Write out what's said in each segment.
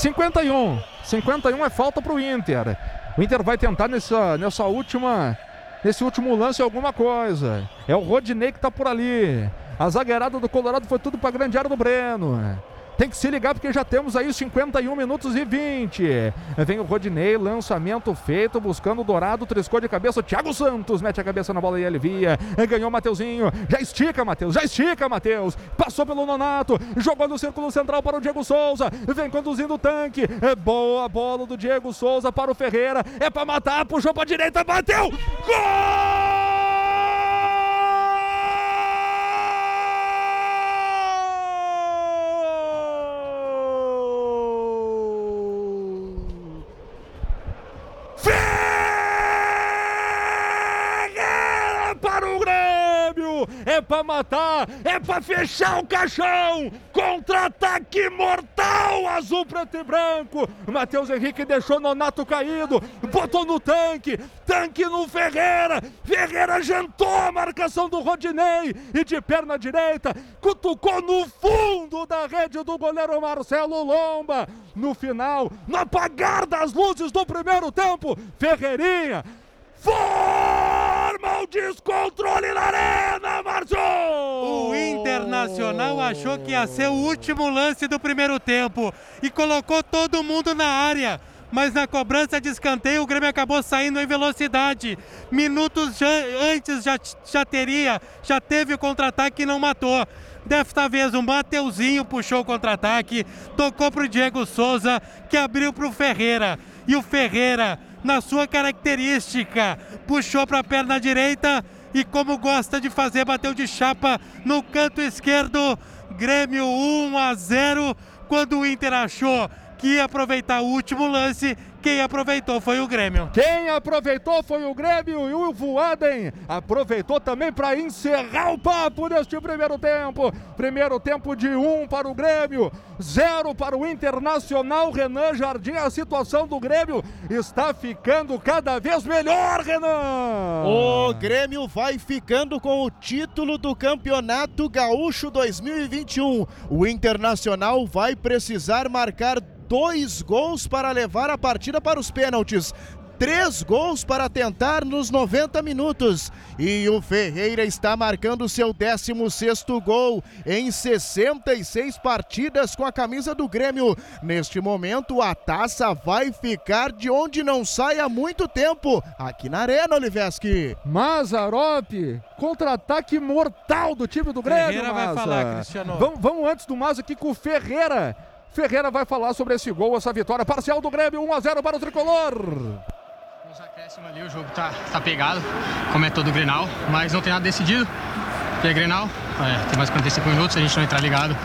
51. 51 é falta para o Inter. O Inter vai tentar nessa, nessa última, nesse último lance alguma coisa. É o Rodinei que está por ali. A zagueirada do Colorado foi tudo para a grande área do Breno. Tem que se ligar porque já temos aí 51 minutos e 20. Vem o Rodinei, lançamento feito, buscando o Dourado, triscou de cabeça. O Thiago Santos mete a cabeça na bola e ele via. Ganhou o Mateuzinho. Já estica, Matheus. Já estica, Matheus. Passou pelo Nonato. Jogou no círculo central para o Diego Souza. Vem conduzindo o tanque. É boa bola do Diego Souza para o Ferreira. É para matar. Puxou para direita. Bateu. Gol! Pra matar, é pra fechar o caixão. Contra-ataque mortal, azul, preto e branco. Matheus Henrique deixou Nonato caído, botou no tanque, tanque no Ferreira. Ferreira jantou a marcação do Rodinei e de perna direita, cutucou no fundo da rede do goleiro Marcelo Lomba. No final, no apagar das luzes do primeiro tempo, Ferreirinha forma o descontrole na arena, Márcio! O Internacional achou que ia ser o último lance do primeiro tempo e colocou todo mundo na área. Mas na cobrança de escanteio o Grêmio acabou saindo em velocidade. Minutos já, antes já, já teria, já teve o contra-ataque e não matou. Desta vez o Mateuzinho puxou o contra-ataque, tocou para o Diego Souza, que abriu para o Ferreira. E o Ferreira na sua característica. Puxou para a perna direita e, como gosta de fazer, bateu de chapa no canto esquerdo. Grêmio 1 a 0. Quando o Inter achou que ia aproveitar o último lance quem aproveitou foi o Grêmio. Quem aproveitou foi o Grêmio e o Voaden aproveitou também para encerrar o papo neste primeiro tempo. Primeiro tempo de um para o Grêmio, zero para o Internacional. Renan Jardim, a situação do Grêmio está ficando cada vez melhor, Renan. O Grêmio vai ficando com o título do Campeonato Gaúcho 2021. O Internacional vai precisar marcar dois gols para levar a partida para os pênaltis. Três gols para tentar nos 90 minutos. E o Ferreira está marcando seu 16 gol em 66 partidas com a camisa do Grêmio. Neste momento, a taça vai ficar de onde não sai há muito tempo aqui na Arena, Oliveski. Mazarop, contra-ataque mortal do time do Grêmio. Ferreira vai falar, Cristiano. Vamos, vamos antes do Mas aqui com o Ferreira Ferreira vai falar sobre esse gol, essa vitória parcial do Grêmio, 1 a 0 para o tricolor. Nos acréscimos ali, o jogo tá, tá pegado, como é todo o Grenal, mas não tem nada decidido. Que é Grenal, é, tem mais 45 minutos, a gente não entrar ligado,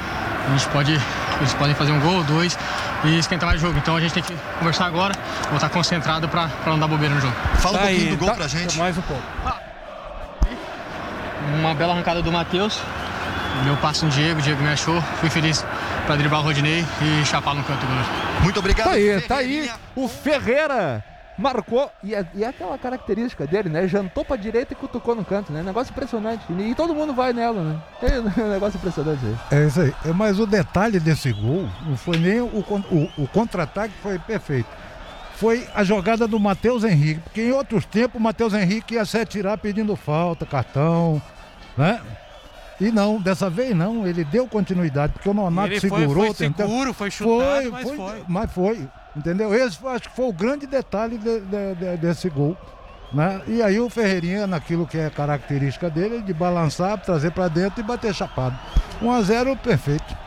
a gente pode, eles podem fazer um gol, dois e esquentar mais o jogo. Então a gente tem que conversar agora, voltar concentrado para não dar bobeira no jogo. Fala tá um pouquinho aí, do gol tá, pra gente. Mais um pouco. Uma bela arrancada do Matheus, meu passo no Diego, o Diego me achou, fui feliz para driblar o Rodinei e chapar no canto do goleiro. Muito obrigado. Tá aí, tá aí o Ferreira marcou, e é, e é, aquela característica dele, né? Jantou pra direita e cutucou no canto, né? Negócio impressionante. E, e todo mundo vai nela, né? É um negócio impressionante aí. É isso aí. É, mas o detalhe desse gol não foi nem o, o, o contra-ataque, foi perfeito. Foi a jogada do Matheus Henrique, porque em outros tempos o Matheus Henrique ia se atirar pedindo falta, cartão, né? E não, dessa vez não, ele deu continuidade, porque o Nonato ele segurou. Foi, foi tentou, seguro, foi chutado, foi, mas foi, foi. Mas foi, entendeu? Esse acho que foi o grande detalhe de, de, de, desse gol. Né? E aí o Ferreirinha, naquilo que é característica dele, de balançar, trazer para dentro e bater chapado. 1 a 0 perfeito.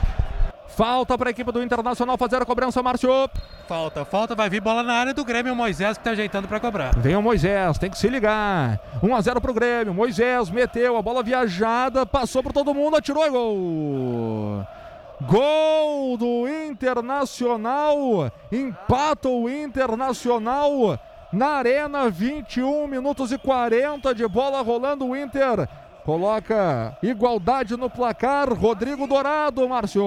Falta para a equipe do Internacional fazer a cobrança, Márcio. Falta, falta, vai vir bola na área do Grêmio, o Moisés que está ajeitando para cobrar. Vem o Moisés, tem que se ligar. 1 a 0 para o Grêmio. Moisés meteu a bola viajada, passou por todo mundo, atirou e gol. Gol do Internacional. Empata o Internacional na Arena, 21 minutos e 40 de bola rolando o Inter Coloca igualdade no placar. Rodrigo Dourado, Márcio.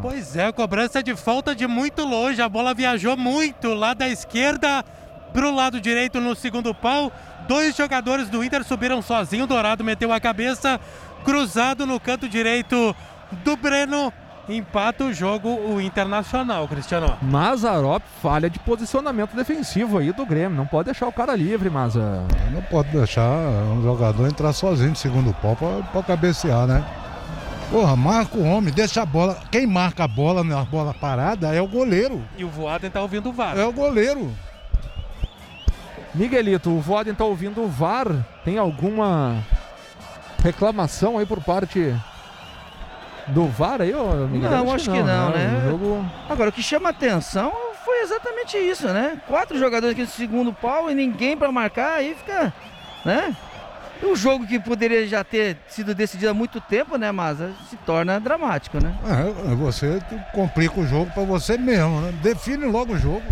Pois é, cobrança de falta de muito longe. A bola viajou muito lá da esquerda para o lado direito no segundo pau. Dois jogadores do Inter subiram sozinho. Dourado meteu a cabeça cruzado no canto direito do Breno. Empata o jogo o Internacional, Cristiano. Mazarop falha de posicionamento defensivo aí do Grêmio. Não pode deixar o cara livre, Maza. Não pode deixar um jogador entrar sozinho no segundo pau pra, pra cabecear, né? Porra, marca o homem, deixa a bola. Quem marca a bola na bola parada é o goleiro. E o Voaden tá ouvindo o VAR. É o goleiro. Miguelito, o Voden tá ouvindo o VAR. Tem alguma reclamação aí por parte do VAR aí, ô Miguel? Não, acho que não, né? O jogo... Agora, o que chama atenção foi exatamente isso, né? Quatro jogadores aqui no segundo pau e ninguém pra marcar, aí fica, né? Um jogo que poderia já ter sido decidido há muito tempo, né? Mas se torna dramático, né? É, você complica o jogo pra você mesmo, né? Define logo o jogo.